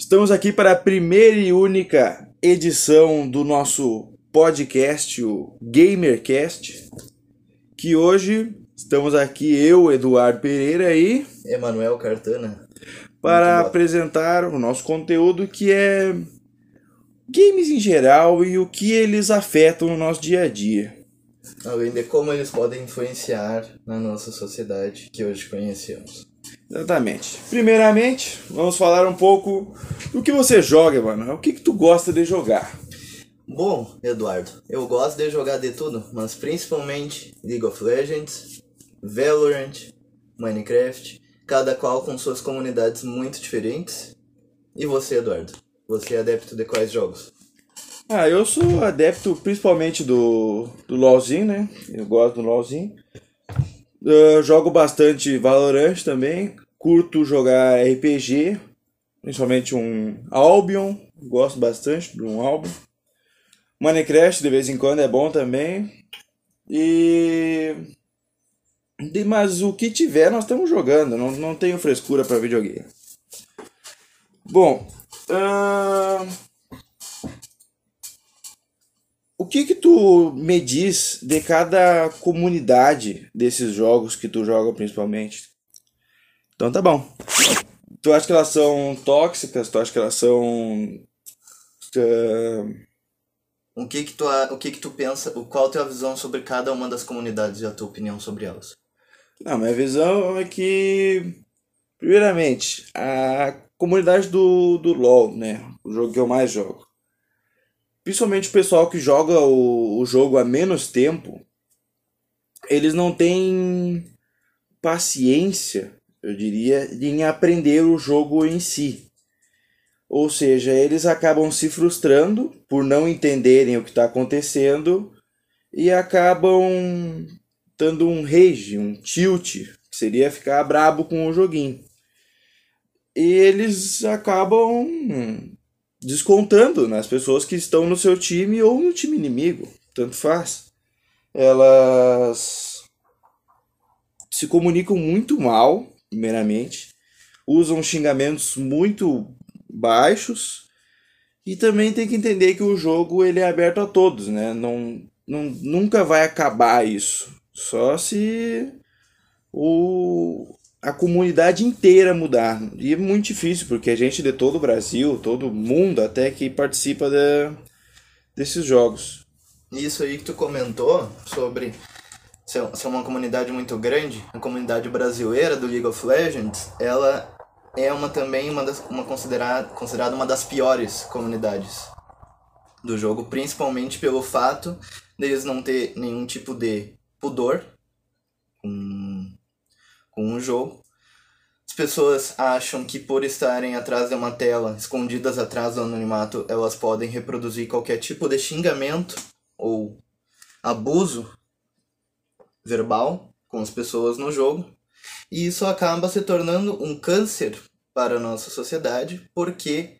Estamos aqui para a primeira e única edição do nosso podcast, o GamerCast, que hoje estamos aqui eu, Eduardo Pereira e Emanuel Cartana para apresentar o nosso conteúdo que é games em geral e o que eles afetam no nosso dia a dia. Além de como eles podem influenciar na nossa sociedade que hoje conhecemos. Exatamente. Primeiramente, vamos falar um pouco do que você joga, mano. O que, que tu gosta de jogar? Bom, Eduardo, eu gosto de jogar de tudo, mas principalmente League of Legends, Valorant, Minecraft, cada qual com suas comunidades muito diferentes. E você, Eduardo? Você é adepto de quais jogos? Ah, eu sou adepto principalmente do, do LoLzinho, né? Eu gosto do LoLzinho. Eu jogo bastante Valorant também. Curto jogar RPG, principalmente um Albion. Gosto bastante de um Albion. Minecraft de vez em quando é bom também. E. Mas o que tiver nós estamos jogando. Não, não tenho frescura para videogame. Bom. Uh... O que que tu me diz de cada comunidade desses jogos que tu joga principalmente? Então tá bom. Tu acha que elas são tóxicas? Tu acha que elas são uh... O que que tu o que que tu pensa? Qual a tua visão sobre cada uma das comunidades e a tua opinião sobre elas? Não, minha visão é que primeiramente a comunidade do, do LoL, né, o jogo que eu mais jogo principalmente o pessoal que joga o, o jogo há menos tempo, eles não têm paciência, eu diria, em aprender o jogo em si. Ou seja, eles acabam se frustrando por não entenderem o que está acontecendo e acabam dando um rage, um tilt, que seria ficar brabo com o joguinho. E eles acabam descontando nas pessoas que estão no seu time ou no time inimigo, tanto faz. Elas se comunicam muito mal, primeiramente, usam xingamentos muito baixos e também tem que entender que o jogo ele é aberto a todos, né? Não, não nunca vai acabar isso, só se o a comunidade inteira mudar. E é muito difícil, porque a gente de todo o Brasil, todo mundo até que participa de, desses jogos. Isso aí que tu comentou sobre ser uma comunidade muito grande, a comunidade brasileira do League of Legends, ela é uma também uma, das, uma considerada, considerada uma das piores comunidades do jogo, principalmente pelo fato deles não ter nenhum tipo de pudor com o jogo. As pessoas acham que por estarem atrás de uma tela, escondidas atrás do anonimato, elas podem reproduzir qualquer tipo de xingamento ou abuso verbal com as pessoas no jogo. E isso acaba se tornando um câncer para a nossa sociedade, porque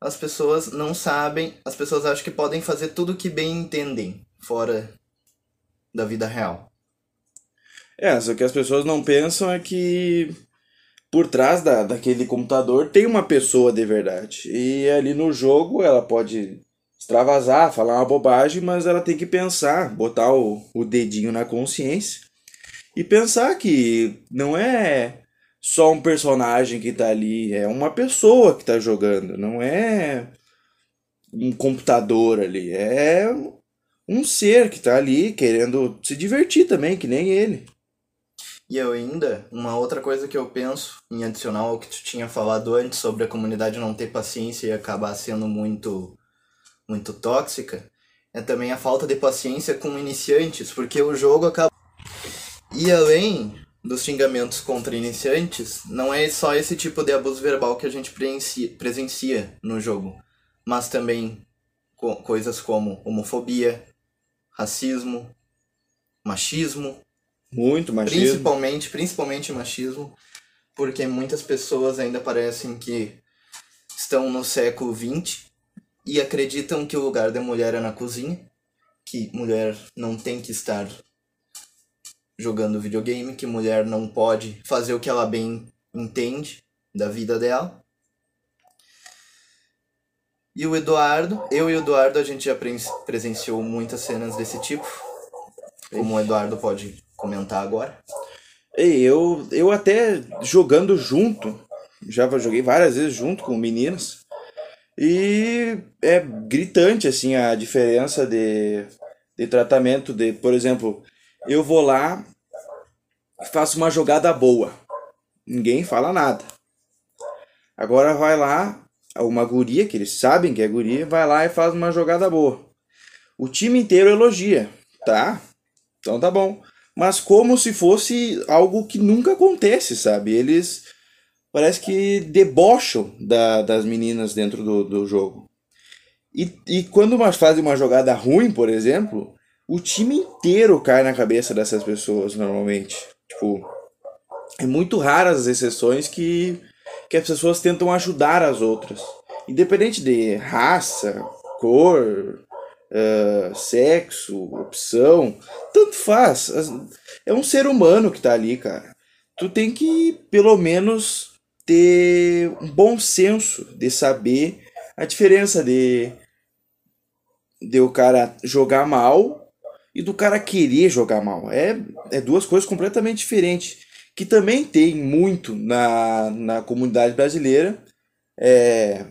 as pessoas não sabem, as pessoas acham que podem fazer tudo o que bem entendem fora da vida real. É, só que as pessoas não pensam é que por trás da, daquele computador tem uma pessoa de verdade. E ali no jogo ela pode extravasar, falar uma bobagem, mas ela tem que pensar, botar o, o dedinho na consciência e pensar que não é só um personagem que tá ali, é uma pessoa que tá jogando, não é um computador ali, é um ser que tá ali querendo se divertir também, que nem ele. E eu ainda, uma outra coisa que eu penso, em adicional ao que tu tinha falado antes sobre a comunidade não ter paciência e acabar sendo muito, muito tóxica, é também a falta de paciência com iniciantes, porque o jogo acaba. E além dos xingamentos contra iniciantes, não é só esse tipo de abuso verbal que a gente presencia no jogo, mas também co coisas como homofobia, racismo, machismo, muito machismo. Principalmente, principalmente machismo, porque muitas pessoas ainda parecem que estão no século XX e acreditam que o lugar da mulher é na cozinha, que mulher não tem que estar jogando videogame, que mulher não pode fazer o que ela bem entende da vida dela. E o Eduardo, eu e o Eduardo, a gente já presenciou muitas cenas desse tipo. Como o Eduardo pode comentar agora. Eu, eu até jogando junto, já joguei várias vezes junto com meninas. E é gritante assim a diferença de, de tratamento de, por exemplo, eu vou lá e faço uma jogada boa. Ninguém fala nada. Agora vai lá, uma guria, que eles sabem que é guria, vai lá e faz uma jogada boa. O time inteiro elogia, tá? Então tá bom. Mas como se fosse algo que nunca acontece, sabe? Eles parece que debocham da, das meninas dentro do, do jogo. E, e quando uma, fazem uma jogada ruim, por exemplo, o time inteiro cai na cabeça dessas pessoas normalmente. Tipo, é muito raras as exceções que, que as pessoas tentam ajudar as outras. Independente de raça, cor, uh, sexo, opção, tanto faz. É um ser humano que tá ali, cara. Tu tem que, pelo menos, ter um bom senso de saber a diferença de, de o cara jogar mal e do cara querer jogar mal. É, é duas coisas completamente diferentes. Que também tem muito na, na comunidade brasileira. É,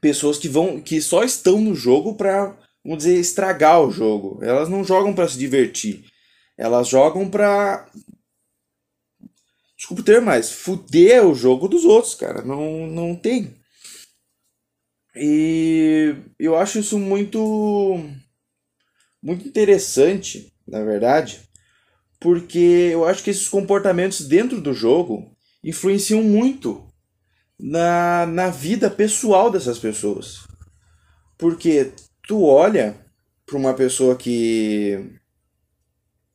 pessoas que vão que só estão no jogo para vamos dizer estragar o jogo. Elas não jogam para se divertir. Elas jogam para desculpa ter mais, fuder o jogo dos outros, cara. Não não tem. E eu acho isso muito muito interessante, na verdade, porque eu acho que esses comportamentos dentro do jogo influenciam muito na, na vida pessoal dessas pessoas. Porque tu olha para uma pessoa que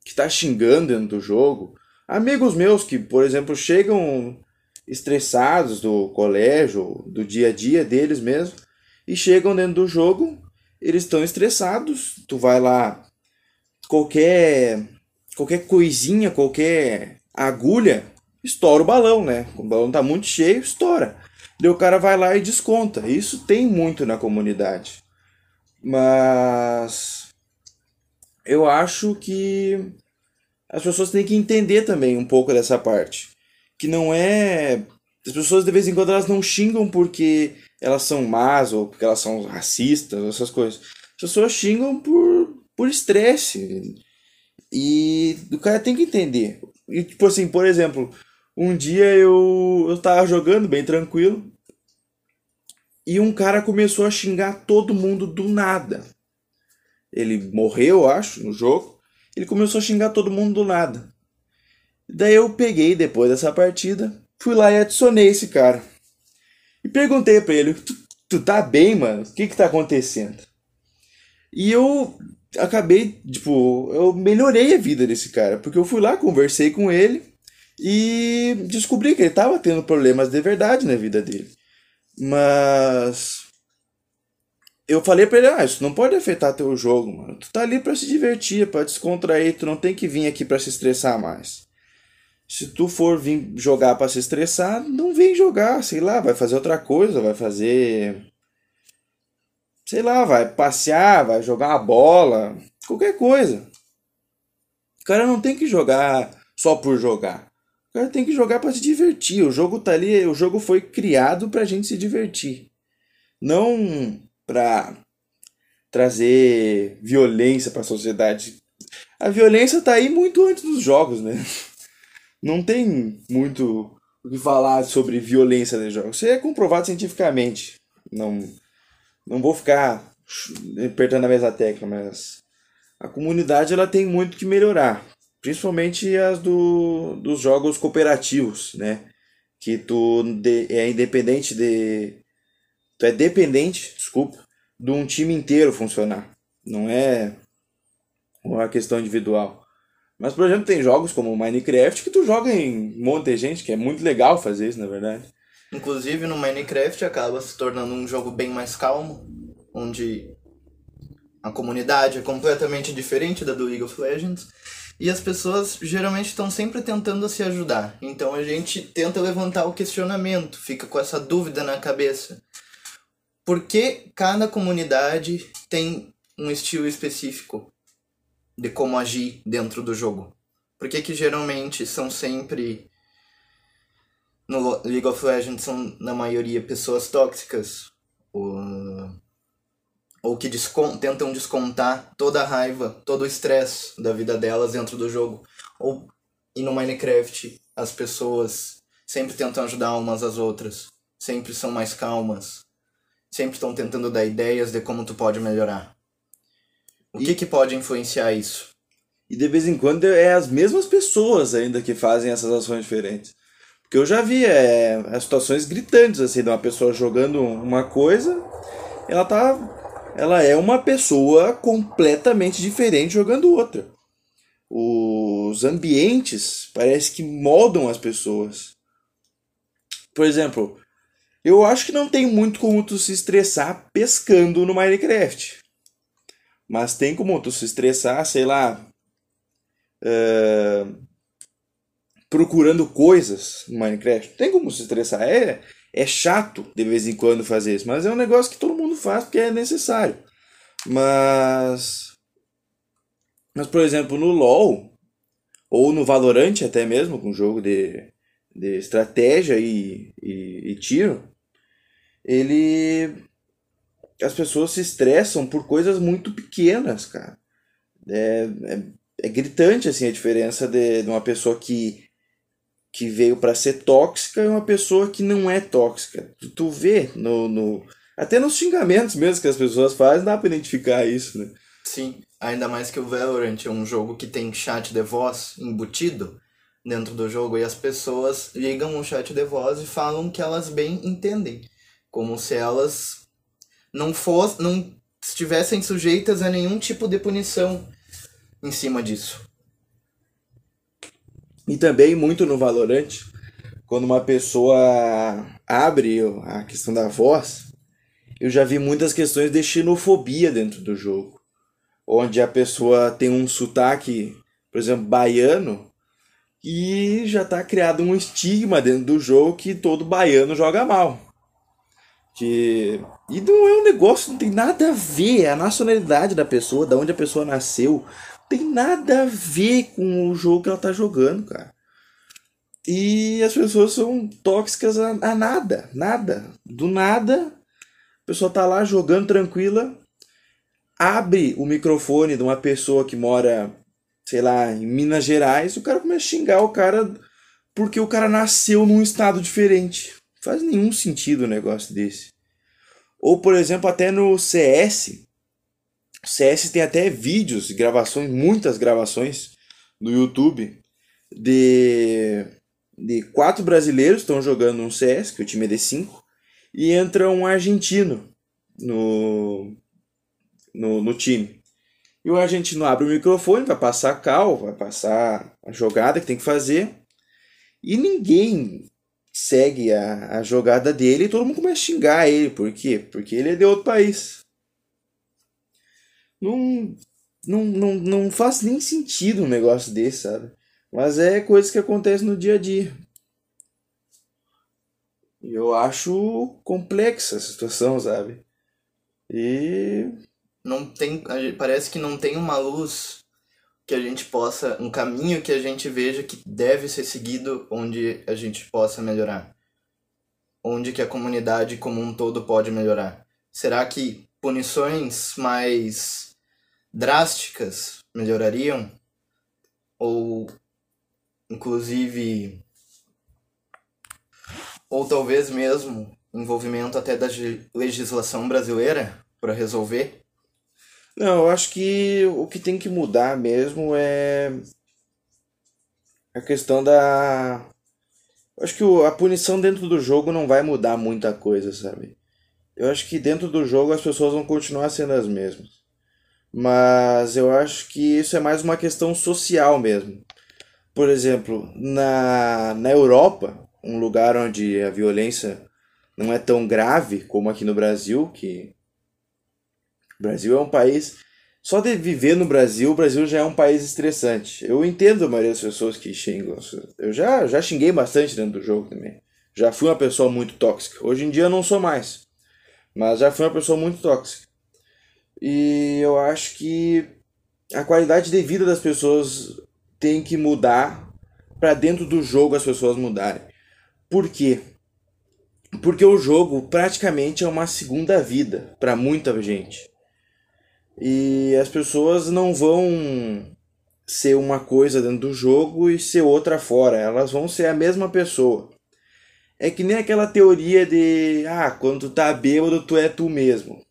que está xingando dentro do jogo, amigos meus que, por exemplo, chegam estressados do colégio, do dia a dia deles mesmo, e chegam dentro do jogo, eles estão estressados, tu vai lá qualquer qualquer coisinha, qualquer agulha, estoura o balão, né? O balão tá muito cheio, estoura. Daí o cara vai lá e desconta. Isso tem muito na comunidade. Mas eu acho que as pessoas têm que entender também um pouco dessa parte. Que não é. As pessoas de vez em quando elas não xingam porque elas são más ou porque elas são racistas, essas coisas. As pessoas xingam por por estresse. E o cara tem que entender. E tipo assim, por exemplo, um dia eu, eu tava jogando bem tranquilo. E um cara começou a xingar todo mundo do nada. Ele morreu, acho, no jogo. Ele começou a xingar todo mundo do nada. Daí eu peguei, depois dessa partida, fui lá e adicionei esse cara. E perguntei pra ele: Tu, tu tá bem, mano? O que que tá acontecendo? E eu acabei, tipo, eu melhorei a vida desse cara. Porque eu fui lá, conversei com ele e descobri que ele estava tendo problemas de verdade na vida dele. Mas eu falei para ele, ah, isso não pode afetar teu jogo, mano. Tu tá ali para se divertir, para descontrair, tu não tem que vir aqui para se estressar mais. Se tu for vir jogar para se estressar, não vem jogar, sei lá, vai fazer outra coisa, vai fazer sei lá, vai passear, vai jogar uma bola, qualquer coisa. O cara não tem que jogar só por jogar cara tem que jogar para se divertir. O jogo tá ali, o jogo foi criado pra gente se divertir. Não pra trazer violência para a sociedade. A violência tá aí muito antes dos jogos, né? Não tem muito o que falar sobre violência nos jogos. Isso é comprovado cientificamente. Não, não vou ficar apertando a mesma tecla, mas a comunidade ela tem muito que melhorar. Principalmente as do, dos jogos cooperativos, né? Que tu de, é independente de. Tu é dependente, desculpa, de um time inteiro funcionar. Não é uma questão individual. Mas, por exemplo, tem jogos como Minecraft que tu joga em um monte de gente, que é muito legal fazer isso, na verdade. Inclusive, no Minecraft acaba se tornando um jogo bem mais calmo, onde a comunidade é completamente diferente da do League of Legends e as pessoas geralmente estão sempre tentando se ajudar. Então a gente tenta levantar o questionamento, fica com essa dúvida na cabeça. por que cada comunidade tem um estilo específico de como agir dentro do jogo? Por que, que geralmente são sempre. No League of Legends são, na maioria, pessoas tóxicas? Ou, ou que descont tentam descontar toda a raiva, todo o estresse da vida delas dentro do jogo? Ou, e no Minecraft, as pessoas sempre tentam ajudar umas às outras, sempre são mais calmas, sempre estão tentando dar ideias de como tu pode melhorar. O e, que, que pode influenciar isso? E de vez em quando é as mesmas pessoas ainda que fazem essas ações diferentes. Porque eu já vi é, as situações gritantes, assim, de uma pessoa jogando uma coisa, ela tá. Ela é uma pessoa completamente diferente jogando outra. Os ambientes parece que moldam as pessoas. Por exemplo, eu acho que não tem muito como tu se estressar pescando no Minecraft. Mas tem como tu se estressar, sei lá, uh, procurando coisas no Minecraft. Tem como se estressar. É, é chato de vez em quando fazer isso, mas é um negócio que todo mundo faz porque é necessário. Mas. Mas, por exemplo, no LoL, ou no Valorant até mesmo, com jogo de, de estratégia e, e, e tiro, ele as pessoas se estressam por coisas muito pequenas, cara. É, é, é gritante assim a diferença de, de uma pessoa que, que veio para ser tóxica e uma pessoa que não é tóxica. Tu, tu vê no, no até nos xingamentos mesmo que as pessoas fazem, dá para identificar isso, né? Sim, ainda mais que o Valorant é um jogo que tem chat de voz embutido dentro do jogo e as pessoas ligam o chat de voz e falam que elas bem entendem como se elas não fosse, não estivessem sujeitas a nenhum tipo de punição em cima disso. E também muito no Valorant, quando uma pessoa abre a questão da voz, eu já vi muitas questões de xenofobia dentro do jogo, onde a pessoa tem um sotaque, por exemplo, baiano, e já está criado um estigma dentro do jogo que todo baiano joga mal. Que. E não é um negócio, não tem nada a ver. É a nacionalidade da pessoa, da onde a pessoa nasceu, tem nada a ver com o jogo que ela tá jogando, cara. E as pessoas são tóxicas a, a nada, nada. Do nada, a pessoa tá lá jogando tranquila, abre o microfone de uma pessoa que mora, sei lá, em Minas Gerais, o cara começa a xingar o cara porque o cara nasceu num estado diferente. Faz nenhum sentido um negócio desse. Ou, por exemplo, até no CS. O CS tem até vídeos, gravações, muitas gravações no YouTube de, de quatro brasileiros estão jogando um CS, que o time é D5, e entra um argentino no, no, no time. E o argentino abre o microfone, vai passar a cal, vai passar a jogada que tem que fazer. E ninguém segue a, a jogada dele e todo mundo começa a xingar ele. Por quê? Porque ele é de outro país. Não, não, não, não faz nem sentido um negócio desse, sabe? Mas é coisa que acontece no dia a dia. E eu acho complexa a situação, sabe? E. Não tem. Parece que não tem uma luz que a gente possa, um caminho que a gente veja que deve ser seguido onde a gente possa melhorar? Onde que a comunidade como um todo pode melhorar? Será que punições mais drásticas melhorariam? Ou inclusive ou talvez mesmo envolvimento até da legislação brasileira para resolver não, eu acho que o que tem que mudar mesmo é a questão da. Eu acho que a punição dentro do jogo não vai mudar muita coisa, sabe? Eu acho que dentro do jogo as pessoas vão continuar sendo as mesmas. Mas eu acho que isso é mais uma questão social mesmo. Por exemplo, na, na Europa, um lugar onde a violência não é tão grave como aqui no Brasil, que o Brasil é um país. Só de viver no Brasil, o Brasil já é um país estressante. Eu entendo a maioria das pessoas que xingam. Eu já, já xinguei bastante dentro do jogo também. Já fui uma pessoa muito tóxica. Hoje em dia eu não sou mais. mas já fui uma pessoa muito tóxica. E eu acho que a qualidade de vida das pessoas tem que mudar para dentro do jogo as pessoas mudarem. Por quê? Porque o jogo praticamente é uma segunda vida para muita gente. E as pessoas não vão ser uma coisa dentro do jogo e ser outra fora, elas vão ser a mesma pessoa. É que nem aquela teoria de ah, quando tu tá bêbado, tu é tu mesmo.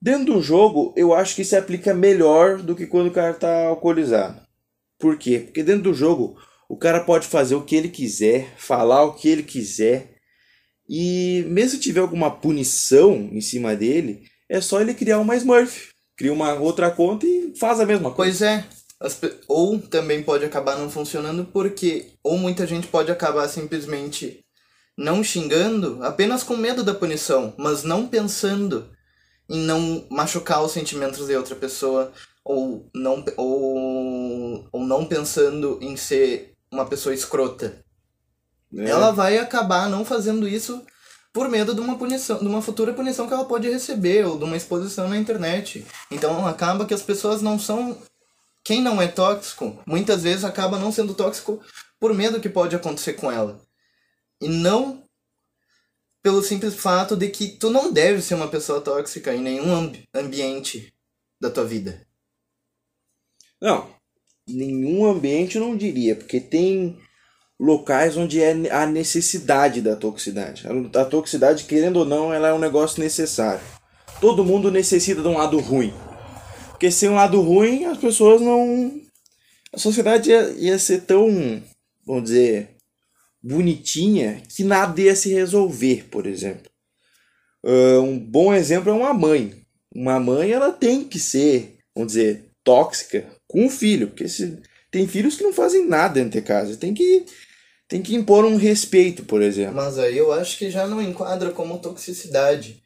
Dentro do jogo, eu acho que se aplica melhor do que quando o cara tá alcoolizado. Por quê? Porque dentro do jogo, o cara pode fazer o que ele quiser, falar o que ele quiser, e mesmo se tiver alguma punição em cima dele, é só ele criar uma Smurf. Cria uma outra conta e faz a mesma coisa. Pois é. Ou também pode acabar não funcionando porque ou muita gente pode acabar simplesmente não xingando apenas com medo da punição, mas não pensando em não machucar os sentimentos de outra pessoa ou não ou, ou não pensando em ser uma pessoa escrota. É. Ela vai acabar não fazendo isso por medo de uma punição, de uma futura punição que ela pode receber ou de uma exposição na internet. Então acaba que as pessoas não são quem não é tóxico, muitas vezes acaba não sendo tóxico por medo que pode acontecer com ela. E não pelo simples fato de que tu não deve ser uma pessoa tóxica em nenhum ambi ambiente da tua vida. Não, nenhum ambiente eu não diria, porque tem locais onde é a necessidade da toxicidade. A toxicidade, querendo ou não, ela é um negócio necessário. Todo mundo necessita de um lado ruim. Porque sem um lado ruim, as pessoas não. A sociedade ia, ia ser tão, vamos dizer, bonitinha que nada ia se resolver, por exemplo. Uh, um bom exemplo é uma mãe. Uma mãe ela tem que ser, vamos dizer, tóxica com o filho, porque se, tem filhos que não fazem nada dentro de casa. Tem que, tem que impor um respeito, por exemplo. Mas aí eu acho que já não enquadra como toxicidade,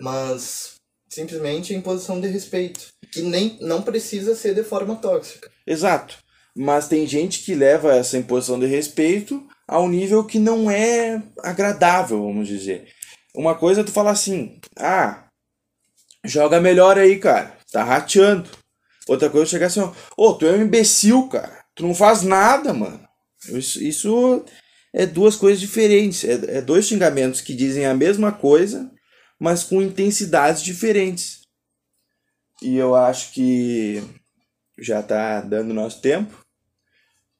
mas simplesmente imposição de respeito, que nem não precisa ser de forma tóxica. Exato. Mas tem gente que leva essa imposição de respeito a um nível que não é agradável, vamos dizer. Uma coisa é tu falar assim, ah, joga melhor aí, cara, tá rateando. Outra coisa é chegar assim, ó, oh, tu é um imbecil, cara, tu não faz nada, mano. Isso, isso é duas coisas diferentes, é, é dois xingamentos que dizem a mesma coisa, mas com intensidades diferentes. E eu acho que já tá dando nosso tempo.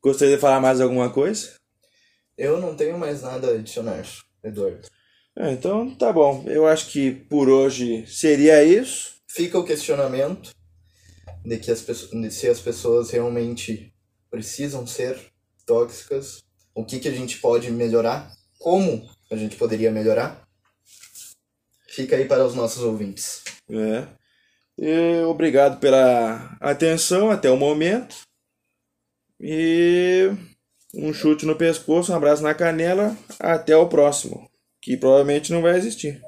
Gostaria de falar mais alguma coisa? Eu não tenho mais nada a adicionar, Eduardo. É, então tá bom. Eu acho que por hoje seria isso. Fica o questionamento de que as pessoas, de se as pessoas realmente precisam ser tóxicas, o que, que a gente pode melhorar, como a gente poderia melhorar. Fica aí para os nossos ouvintes. É. E obrigado pela atenção até o momento. E um chute no pescoço, um abraço na canela, até o próximo, que provavelmente não vai existir.